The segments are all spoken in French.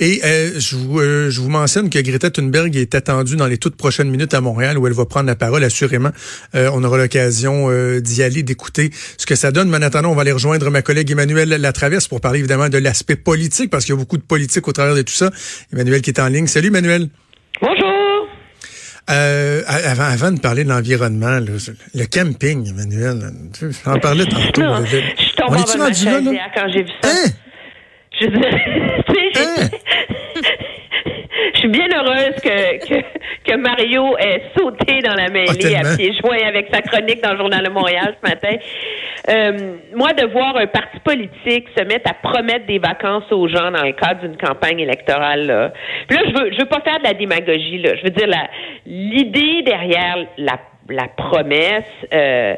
Et euh, je, vous, euh, je vous mentionne que Greta Thunberg est attendue dans les toutes prochaines minutes à Montréal où elle va prendre la parole. Assurément, euh, on aura l'occasion d'y aller, d'écouter ce que ça donne. Mais en attendant, on va aller rejoindre ma collègue Emmanuel Latraverse pour parler évidemment de l'aspect politique parce qu'il y a beaucoup de politique au travers de tout ça. Emmanuel qui est en ligne. Salut Emmanuel. Bonjour. Euh, avant, avant de parler de l'environnement, le camping, Emmanuel, en parlais tantôt. Non, je suis tombée en là, quand j'ai vu ça. Hein? Je, hein? je suis bien heureuse que, que, que, Mario ait sauté dans la mêlée ah, à pieds joints avec sa chronique dans le Journal de Montréal ce matin. Euh, moi, de voir un parti politique se mettre à promettre des vacances aux gens dans le cadre d'une campagne électorale, là. Puis là, je veux, je veux pas faire de la démagogie, là. Je veux dire, la, l'idée derrière la la promesse, euh,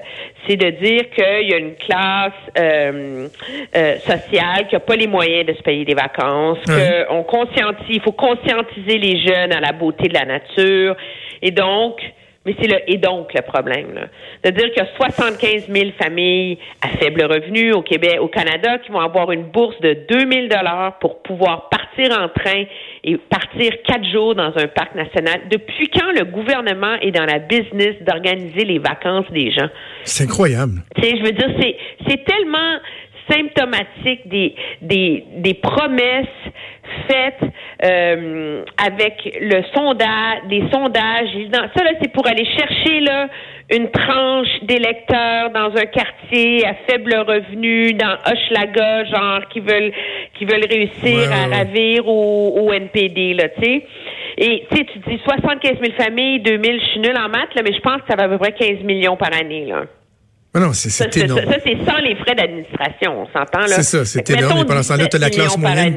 c'est de dire qu'il y a une classe euh, euh, sociale qui n'a pas les moyens de se payer des vacances, qu'on conscientise, il faut conscientiser les jeunes à la beauté de la nature, et donc mais c'est le et donc le problème. Là. De dire qu'il y a 75 000 familles à faible revenu au Québec, au Canada, qui vont avoir une bourse de 2 000 dollars pour pouvoir partir en train et partir quatre jours dans un parc national. Depuis quand le gouvernement est dans la business d'organiser les vacances des gens? C'est incroyable. Je veux dire, c'est, c'est tellement symptomatique des, des, des promesses faites euh, avec le sondage, des sondages. Ça, là, c'est pour aller chercher là, une tranche d'électeurs dans un quartier à faible revenu, dans Hochelaga, genre, qui veulent qui veulent réussir à ravir au, au NPD, là, tu sais. Et tu sais, tu dis 75 000 familles, 2 000, je suis nulle en maths, là, mais je pense que ça va à peu près 15 millions par année, là. Ah non, c'est ça, énorme. Ça, c'est sans les frais d'administration, on s'entend, là. C'est ça, c'est énorme. Et pendant ce temps-là, tu as la classe moyenne.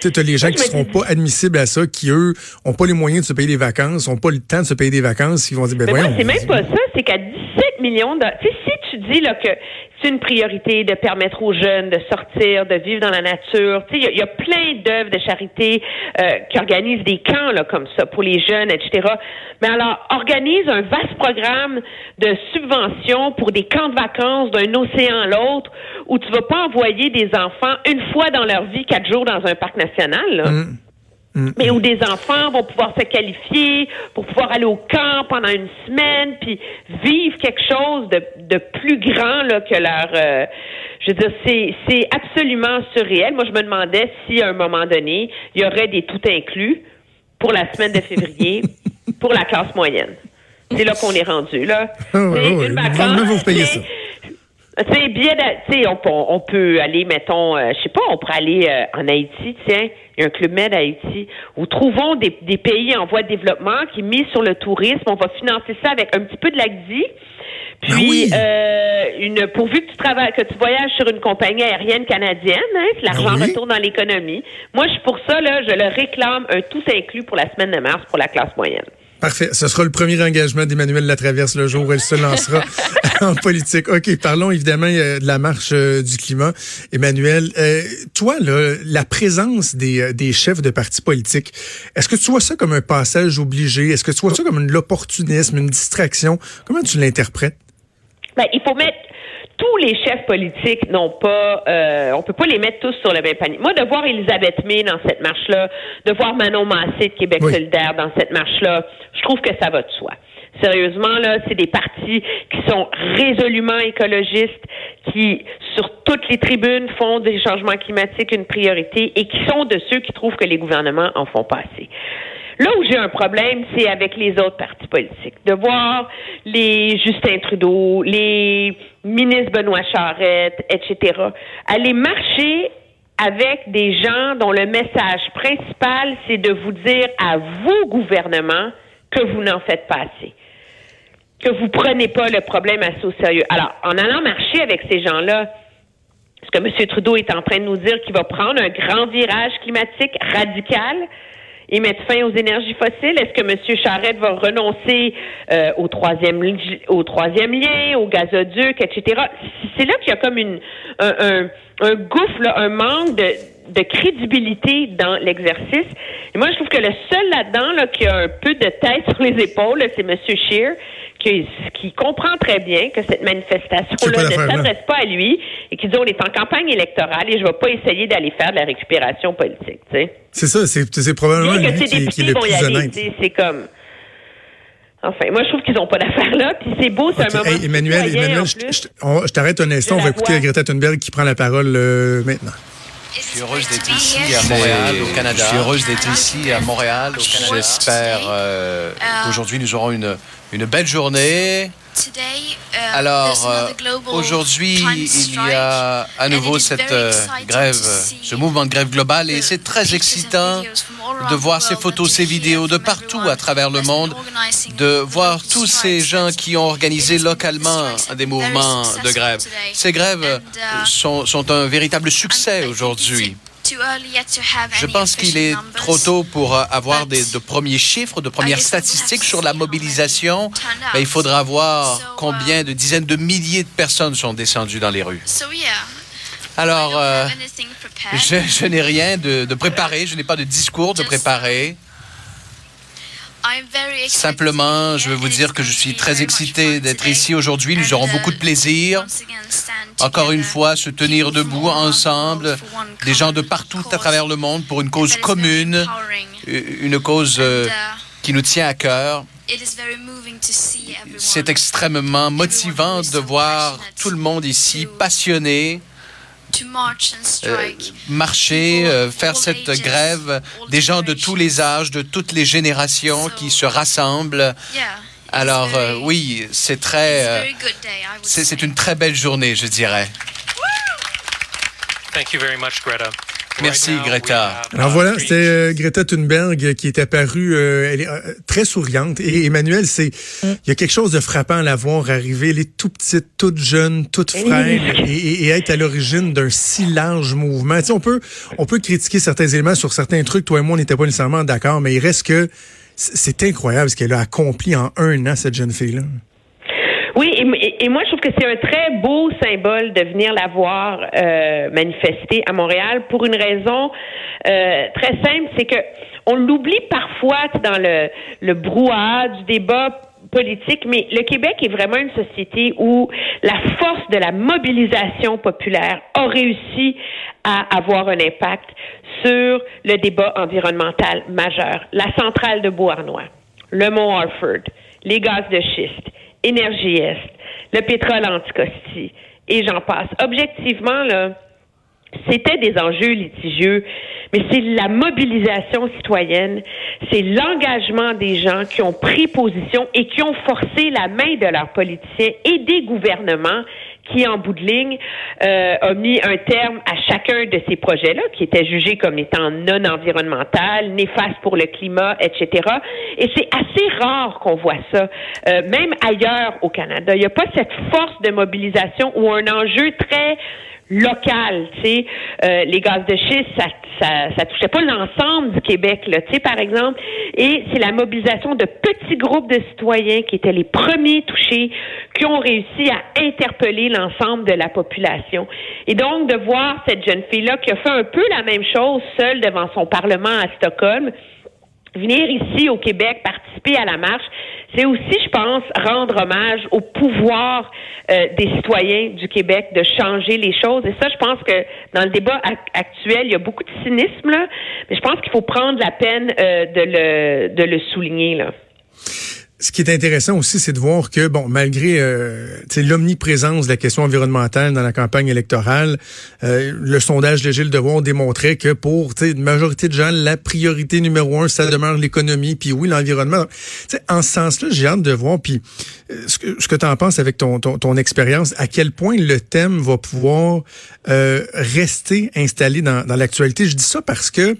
Tu as les gens qui ne seront pas admissibles à ça, qui, eux, ont pas les moyens de se payer des vacances, ont pas le temps de se payer des vacances, qui vont dire, ben Mais voyons. c'est même pas ça, c'est qu'à 17 millions de... Tu sais, si tu dis, là, que c'est une priorité de permettre aux jeunes de sortir, de vivre dans la nature. Tu sais, il y, a plein d'œuvres de charité euh, qui organisent des camps là comme ça pour les jeunes, etc. Mais alors, organise un vaste programme de subventions pour des camps de vacances d'un océan à l'autre où tu vas pas envoyer des enfants une fois dans leur vie quatre jours dans un parc national. Là. Mmh. Mais où des enfants vont pouvoir se qualifier pour pouvoir aller au camp pendant une semaine, puis vivre quelque chose de, de plus grand là, que leur... Euh, je veux dire, c'est, c'est absolument surréel. Moi, je me demandais si, à un moment donné, il y aurait des tout inclus pour la semaine de février pour la classe moyenne. C'est là qu'on est rendu, là. Oh, oh, une vous ça. Sais, bien, tu sais, on, on, peut aller, mettons, euh, je sais pas, on pourrait aller euh, en Haïti, tiens, il y a un club med à Haïti, où trouvons des, des, pays en voie de développement qui misent sur le tourisme. On va financer ça avec un petit peu de l'ACDI. Ben Puis, euh, une, pourvu que tu travailles, que tu voyages sur une compagnie aérienne canadienne, hein, l'argent ben retourne dans l'économie. Moi, je suis pour ça, là, je le réclame un tout inclus pour la semaine de mars pour la classe moyenne. Parfait. Ce sera le premier engagement d'Emmanuel Latraverse le jour où elle se lancera en politique. OK, parlons évidemment euh, de la marche euh, du climat. Emmanuel, euh, toi, là, la présence des, chefs de partis politiques, est-ce que tu vois ça comme un passage obligé? Est-ce que tu vois ça comme un opportunisme, une distraction? Comment tu l'interprètes? Ben, il faut mettre tous les chefs politiques n'ont pas, euh, on peut pas les mettre tous sur le même panier. Moi, de voir Elisabeth May dans cette marche-là, de voir Manon Massé de Québec solidaire dans cette marche-là, je trouve que ça va de soi. Sérieusement, là, c'est des partis qui sont résolument écologistes, qui, sur toutes les tribunes, font des changements climatiques une priorité et qui sont de ceux qui trouvent que les gouvernements en font pas assez. Là où j'ai un problème, c'est avec les autres partis politiques. De voir les Justin Trudeau, les ministres Benoît Charette, etc., aller marcher avec des gens dont le message principal, c'est de vous dire à vous, gouvernement, que vous n'en faites pas assez. Que vous prenez pas le problème assez au sérieux. Alors, en allant marcher avec ces gens-là, ce que M. Trudeau est en train de nous dire qu'il va prendre un grand virage climatique radical, et mettre fin aux énergies fossiles? Est-ce que M. Charette va renoncer euh, au troisième au troisième lien, au gazoduc, etc. C'est là qu'il y a comme une un, un, un gouffre, un manque de de crédibilité dans l'exercice. Et moi, je trouve que le seul là-dedans là, qui a un peu de tête sur les épaules, c'est M. Scheer, qui, qui, comprend très bien que cette manifestation-là ne s'adresse pas à lui et qui dit on est en campagne électorale et je ne vais pas essayer d'aller faire de la récupération politique. C'est ça, c'est probablement lui qui, qui, est le plus honnête. C'est comme... Enfin, moi, je trouve qu'ils n'ont pas d'affaires là. Puis c'est beau, c'est un moment. Emmanuel, Emmanuel je, t'arrête un instant. On va écouter Greta Thunberg qui prend la parole euh, maintenant. Je suis heureuse d'être ici à Montréal, au Canada. Je suis heureuse d'être ici à Montréal, au Canada. J'espère euh, qu'aujourd'hui nous aurons une, une belle journée. Uh, Alors, euh, aujourd'hui, il y a à nouveau cette euh, grève, ce mouvement de grève globale, et c'est très excitant de voir ces photos, ces vidéos de partout à travers le monde, de voir tous ces gens qui ont organisé localement des mouvements de grève. Ces grèves uh, sont, sont un véritable succès aujourd'hui. Je pense qu'il est trop tôt pour euh, avoir des, de premiers chiffres, de premières statistiques sur la mobilisation. Mais il faudra voir combien de dizaines de milliers de personnes sont descendues dans les rues. Alors, euh, je, je n'ai rien de, de préparé, je n'ai pas de discours de préparé. Simplement, je veux vous dire que je suis très excité d'être ici aujourd'hui. Nous aurons beaucoup de plaisir. Encore une fois, se tenir debout ensemble, des gens de partout à travers le monde pour une cause commune, une cause euh, qui nous tient à cœur. C'est extrêmement motivant de voir tout le monde ici passionné marcher, euh, faire cette grève, des gens de tous les âges, de toutes les générations qui se rassemblent. Alors euh, oui, c'est très, c'est une très belle journée, je dirais. Thank you very much, Greta. Merci, Greta. Alors voilà, c'était euh, Greta Thunberg qui est apparue, euh, elle est euh, très souriante. Et Emmanuel, c'est, mm. il y a quelque chose de frappant à la voir arriver. Elle est tout petite, toute jeune, toute frêle, et, et, être à l'origine d'un si large mouvement. Tu sais, on peut, on peut critiquer certains éléments sur certains trucs. Toi et moi, on n'était pas nécessairement d'accord, mais il reste que c'est incroyable ce qu'elle a accompli en un an, cette jeune fille-là. Oui, et, moi, je trouve que c'est un très beau symbole de venir la voir euh, manifester à Montréal pour une raison euh, très simple, c'est que on l'oublie parfois dans le, le brouhaha du débat politique, mais le Québec est vraiment une société où la force de la mobilisation populaire a réussi à avoir un impact sur le débat environnemental majeur. La centrale de Beauharnois, le Mont Harford, les gaz de schiste, Énergie Est, le pétrole anticosti, et j'en passe. Objectivement, là, c'était des enjeux litigieux, mais c'est la mobilisation citoyenne, c'est l'engagement des gens qui ont pris position et qui ont forcé la main de leurs politiciens et des gouvernements qui, en bout de ligne, euh, a mis un terme à chacun de ces projets-là, qui étaient jugés comme étant non environnemental, néfastes pour le climat, etc. Et c'est assez rare qu'on voit ça, euh, même ailleurs au Canada. Il n'y a pas cette force de mobilisation ou un enjeu très local, tu sais, euh, les gaz de schiste, ça, ça, ça touchait pas l'ensemble du Québec, là, tu sais, par exemple, et c'est la mobilisation de petits groupes de citoyens qui étaient les premiers touchés, qui ont réussi à interpeller l'ensemble de la population. Et donc, de voir cette jeune fille-là qui a fait un peu la même chose seule devant son parlement à Stockholm, venir ici au Québec participer à la marche, c'est aussi, je pense, rendre hommage au pouvoir euh, des citoyens du Québec de changer les choses. Et ça, je pense que dans le débat actuel, il y a beaucoup de cynisme, là, mais je pense qu'il faut prendre la peine euh, de, le, de le souligner. Là ce qui est intéressant aussi, c'est de voir que, bon, malgré euh, l'omniprésence de la question environnementale dans la campagne électorale, euh, le sondage de Gilles Devoir démontrait que pour une majorité de gens, la priorité numéro un, ça demeure l'économie, puis oui, l'environnement. En ce sens-là, j'ai hâte de voir, puis ce que, ce que tu en penses avec ton, ton, ton, expérience, à quel point le thème va pouvoir euh, rester installé dans, dans l'actualité? Je dis ça parce que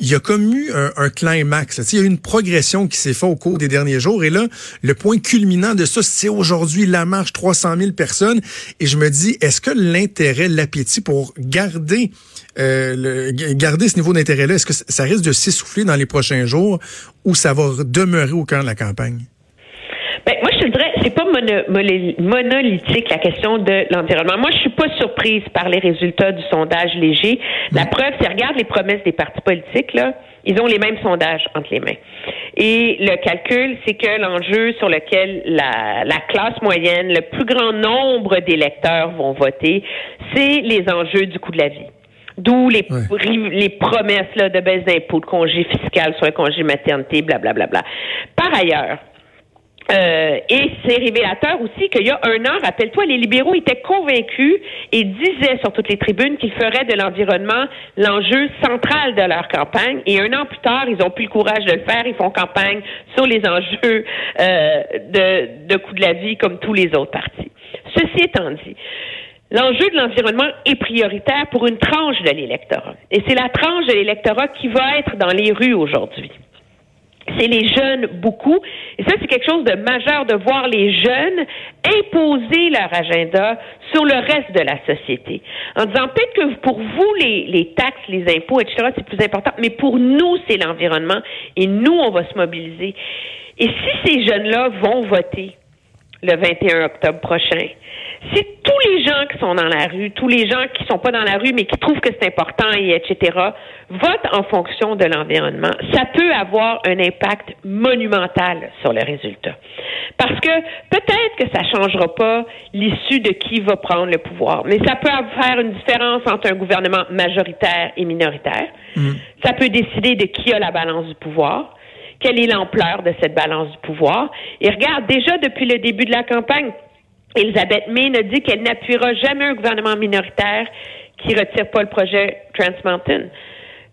il y a comme eu un, un climax. Il y a eu une progression qui s'est faite au cours des derniers jours. Et là, le point culminant de ça, c'est aujourd'hui la marche 300 000 personnes. Et je me dis, est-ce que l'intérêt, l'appétit pour garder euh, le, garder ce niveau d'intérêt-là, est-ce que ça risque de s'essouffler dans les prochains jours ou ça va demeurer au cœur de la campagne? Ben, moi, je te dirais, c'est pas monolithique la question de l'environnement. Moi, je suis pas surprise par les résultats du sondage léger. La preuve, c'est regarde les promesses des partis politiques là. Ils ont les mêmes sondages entre les mains. Et le calcul, c'est que l'enjeu sur lequel la, la classe moyenne, le plus grand nombre d'électeurs vont voter, c'est les enjeux du coût de la vie. D'où les, les promesses là, de baisse d'impôts, de congés fiscal sur le congé maternité, blablabla. Bla, bla, bla. Par ailleurs, euh, et c'est révélateur aussi qu'il y a un an, rappelle-toi, les libéraux étaient convaincus et disaient sur toutes les tribunes qu'ils feraient de l'environnement l'enjeu central de leur campagne. Et un an plus tard, ils ont plus le courage de le faire. Ils font campagne sur les enjeux euh, de, de coût de la vie comme tous les autres partis. Ceci étant dit, L'enjeu de l'environnement est prioritaire pour une tranche de l'électorat. Et c'est la tranche de l'électorat qui va être dans les rues aujourd'hui c'est les jeunes beaucoup. Et ça, c'est quelque chose de majeur de voir les jeunes imposer leur agenda sur le reste de la société. En disant peut-être que pour vous, les, les taxes, les impôts, etc., c'est plus important, mais pour nous, c'est l'environnement et nous, on va se mobiliser. Et si ces jeunes-là vont voter le 21 octobre prochain, si tous les gens qui sont dans la rue, tous les gens qui sont pas dans la rue mais qui trouvent que c'est important et etc. votent en fonction de l'environnement, ça peut avoir un impact monumental sur le résultat. Parce que peut-être que ça changera pas l'issue de qui va prendre le pouvoir, mais ça peut faire une différence entre un gouvernement majoritaire et minoritaire. Mm. Ça peut décider de qui a la balance du pouvoir quelle est l'ampleur de cette balance du pouvoir. Et regarde, déjà depuis le début de la campagne, Elisabeth May a dit qu'elle n'appuiera jamais un gouvernement minoritaire qui retire pas le projet Trans Mountain.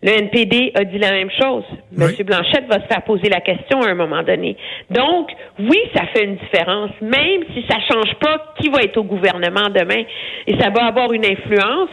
Le NPD a dit la même chose. Monsieur Blanchette va se faire poser la question à un moment donné. Donc, oui, ça fait une différence, même si ça change pas qui va être au gouvernement demain. Et ça va avoir une influence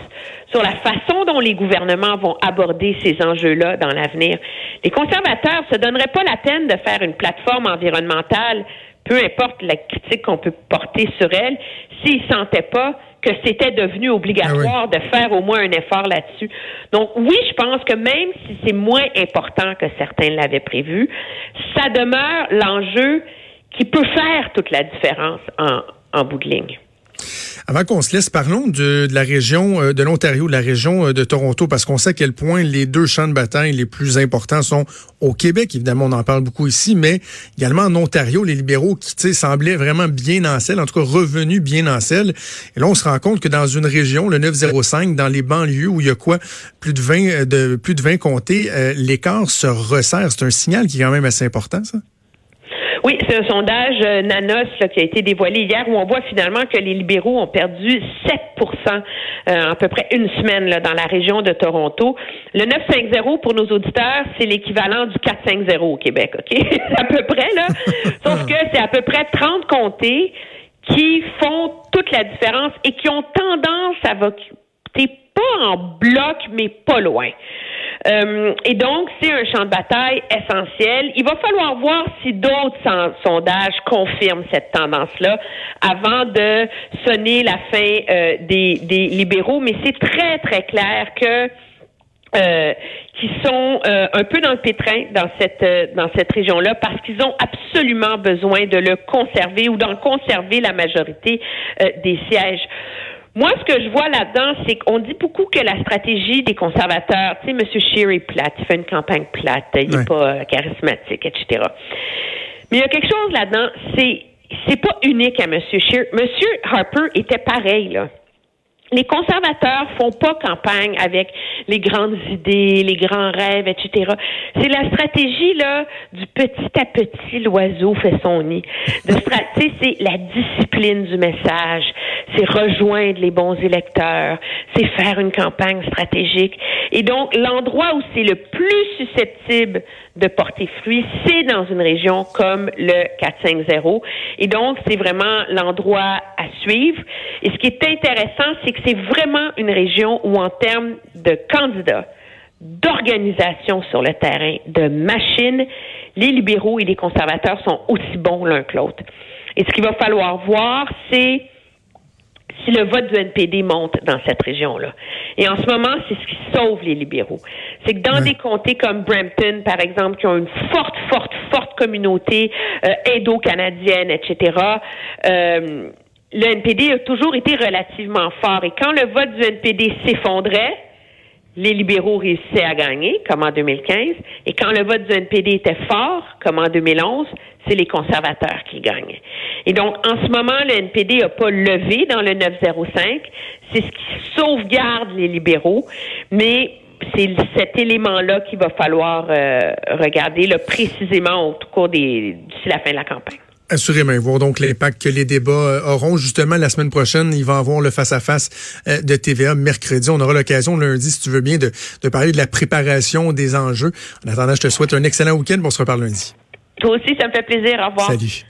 sur la façon dont les gouvernements vont aborder ces enjeux-là dans l'avenir. Les conservateurs se donneraient pas la peine de faire une plateforme environnementale peu importe la critique qu'on peut porter sur elle, s'ils sentaient pas que c'était devenu obligatoire ah de faire au moins un effort là-dessus. Donc oui, je pense que même si c'est moins important que certains l'avaient prévu, ça demeure l'enjeu qui peut faire toute la différence en, en bout de ligne. Avant qu'on se laisse, parlons de, la région euh, de l'Ontario, de la région euh, de Toronto, parce qu'on sait à quel point les deux champs de bataille les plus importants sont au Québec. Évidemment, on en parle beaucoup ici, mais également en Ontario, les libéraux qui semblaient vraiment bien en selle, en tout cas revenus bien en selle. Et là, on se rend compte que dans une région, le 905, dans les banlieues où il y a quoi, plus de 20, euh, de, plus de 20 comtés, l'écart se resserre. C'est un signal qui est quand même assez important, ça? Oui, c'est un sondage euh, Nanos qui a été dévoilé hier où on voit finalement que les libéraux ont perdu 7% euh, à peu près une semaine dans la région de Toronto. Le 950 pour nos auditeurs, c'est l'équivalent du 450 au Québec, OK? à peu près, là. Sauf que c'est à peu près 30 comtés qui font toute la différence et qui ont tendance à voter pas en bloc, mais pas loin. Euh, et donc, c'est un champ de bataille essentiel. Il va falloir voir si d'autres sondages confirment cette tendance-là avant de sonner la fin euh, des, libéraux. Mais c'est très, très clair que euh, qui sont euh, un peu dans le pétrin dans cette dans cette région-là parce qu'ils ont absolument besoin de le conserver ou d'en conserver la majorité des sièges. Moi, ce que je vois là-dedans, c'est qu'on dit beaucoup que la stratégie des conservateurs, tu sais, M. Scheer est plate, il fait une campagne plate, il n'est pas euh, charismatique, etc. Mais il y a quelque chose là-dedans, c'est c'est pas unique à M. Scheer. M. Harper était pareil, là les conservateurs font pas campagne avec les grandes idées, les grands rêves, etc. C'est la stratégie là du petit à petit l'oiseau fait son nid. De c'est la discipline du message, c'est rejoindre les bons électeurs, c'est faire une campagne stratégique. Et donc l'endroit où c'est le plus susceptible de porter fruit, c'est dans une région comme le 450. Et donc c'est vraiment l'endroit à suivre. Et ce qui est intéressant, c'est que c'est vraiment une région où, en termes de candidats, d'organisation sur le terrain, de machines, les libéraux et les conservateurs sont aussi bons l'un que l'autre. Et ce qu'il va falloir voir, c'est si le vote du NPD monte dans cette région-là. Et en ce moment, c'est ce qui sauve les libéraux. C'est que dans des comtés comme Brampton, par exemple, qui ont une forte, forte, forte communauté euh, indo-canadienne, etc., euh, le NPD a toujours été relativement fort. Et quand le vote du NPD s'effondrait, les libéraux réussissaient à gagner, comme en 2015. Et quand le vote du NPD était fort, comme en 2011, c'est les conservateurs qui gagnent. Et donc, en ce moment, le NPD n'a pas levé dans le 905. C'est ce qui sauvegarde les libéraux. Mais c'est cet élément-là qu'il va falloir euh, regarder là, précisément au cours des, d'ici la fin de la campagne. Assurément, voir donc l'impact que les débats euh, auront. Justement, la semaine prochaine, il va avoir le face-à-face euh, de TVA mercredi. On aura l'occasion lundi, si tu veux bien, de, de parler de la préparation des enjeux. En attendant, je te souhaite un excellent week-end. On se reparle lundi. Toi aussi, ça me fait plaisir. Au revoir. Salut.